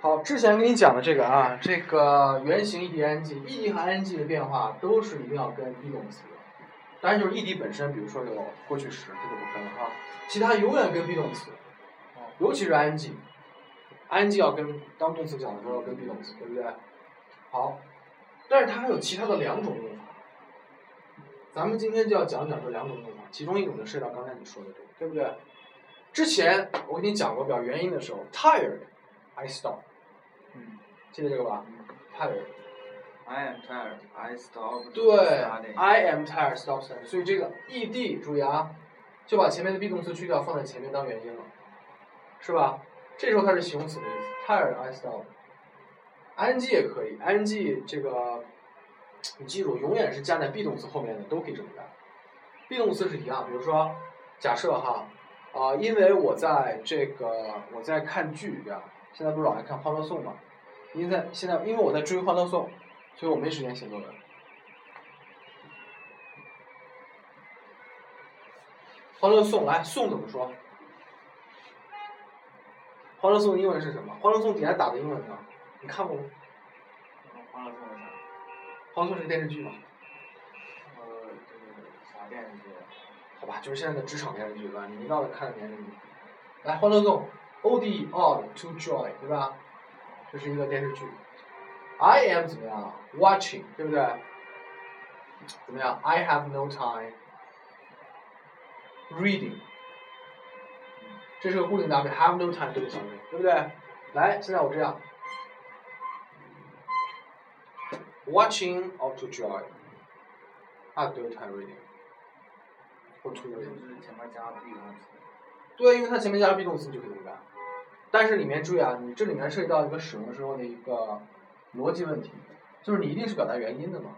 好，之前跟你讲的这个啊，这个原型 ed、ing，ed 和 ing 的变化都是一定要跟 be 动词的。当然就是 ed 本身，比如说有过去时，这个不分哈，其他永远跟 be 动词，尤其是 ing，ing 要跟当动词讲的时候要跟 be 动词，对不对？好，但是它还有其他的两种用法，咱们今天就要讲讲这两种用法，其中一种就涉及到刚才你说的这个，对不对？之前我跟你讲过表原因的时候，tired，I stop，嗯记得这个吧？tired。，I am tired. I stop 对 studying.，I am tired, stop studying。所以这个 ed 注意啊，就把前面的 be 动词去掉，放在前面当原因了，是吧？这时候它是形容词的意思，tired, I stop。ing 也可以，ing 这个你记住，永远是加在 be 动词后面的都可以这么干。be 动词是一样，比如说假设哈，啊、因为我在这个我在看剧，对吧？现在不是老爱看《欢乐颂》嘛？因为在现在因为我在追《欢乐颂》，所以我没时间写作文。欢乐颂，来颂怎么说？欢乐颂英文是什么？欢乐颂底下打的英文呢？你看过吗？欢乐颂是啥？欢乐颂是电视剧吗？呃，这个啥电视剧？好吧，就是现在的职场电视剧吧，你一到了看的电视剧。来，欢乐颂 ，O D odd to joy，对吧？这是一个电视剧。I am 怎么样？Watching，对不对？怎么样？I have no time reading。这是个固定搭配，have no time 这个小对，对不对？来，现在我这样，watching or to joy。have no time reading。或 to 就 reading。是前面加 be 动词。 对，因为它前面加了 be 动词，就可以这么干。但是里面注意啊，你这里面涉及到一个使用时候的一个逻辑问题，就是你一定是表达原因的嘛，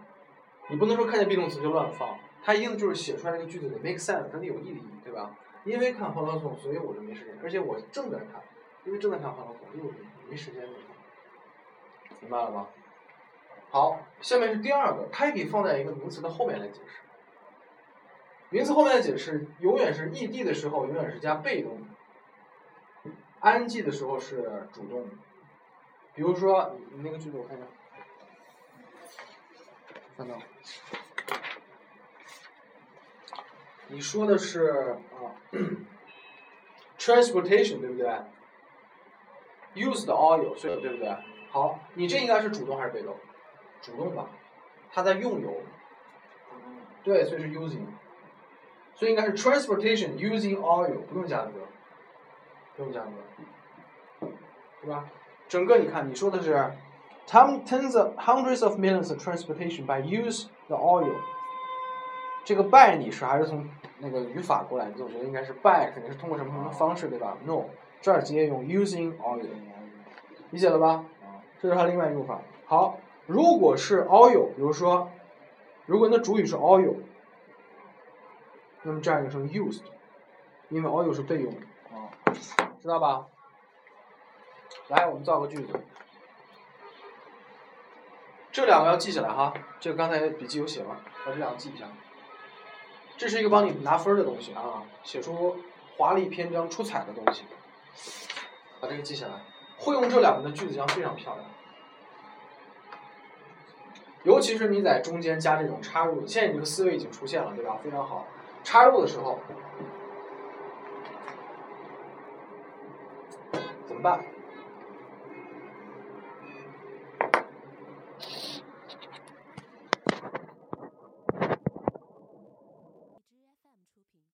你不能说看见 be 动词就乱放，它一定就是写出来这个句子得 make sense，它得有意义，对吧？因为看《欢乐颂》，所以我就没时间，而且我正在看，因为正在看《欢乐颂》，又没时间明白了吗？好，下面是第二个，它也可以放在一个名词的后面来解释。名词后面的解释永远是 ed 的时候，永远是加被动的；ing 的时候是主动的。比如说，你那个句子我看一下，翻到，你说的是啊，transportation 对不对？used oil 所以对不对？好，你这应该是主动还是被动？主动吧，它在用油，对，所以是 using。所以应该是 transportation using oil，不用加个，不用加个，对吧？整个你看，你说的是 ten tens of hundreds of millions of transportation by use the oil。这个 by 你是还是从那个语法过来的？我觉得应该是 by，肯定是通过什么什么方式，对吧？No，这儿直接用 using oil，理解了吧？这是它另外一个用法。好，如果是 oil，比如说，如果你的主语是 oil。那么这样一个成 used，因为 all 是备用的，啊，知道吧？来，我们造个句子。这两个要记下来哈，这个刚才笔记有写了？把这两个记一下。这是一个帮你拿分的东西啊，写出华丽篇章、出彩的东西。把这个记下来，会用这两个的句子将非常漂亮。尤其是你在中间加这种插入，现在你这个思维已经出现了，对吧？非常好。插入的时候怎么办？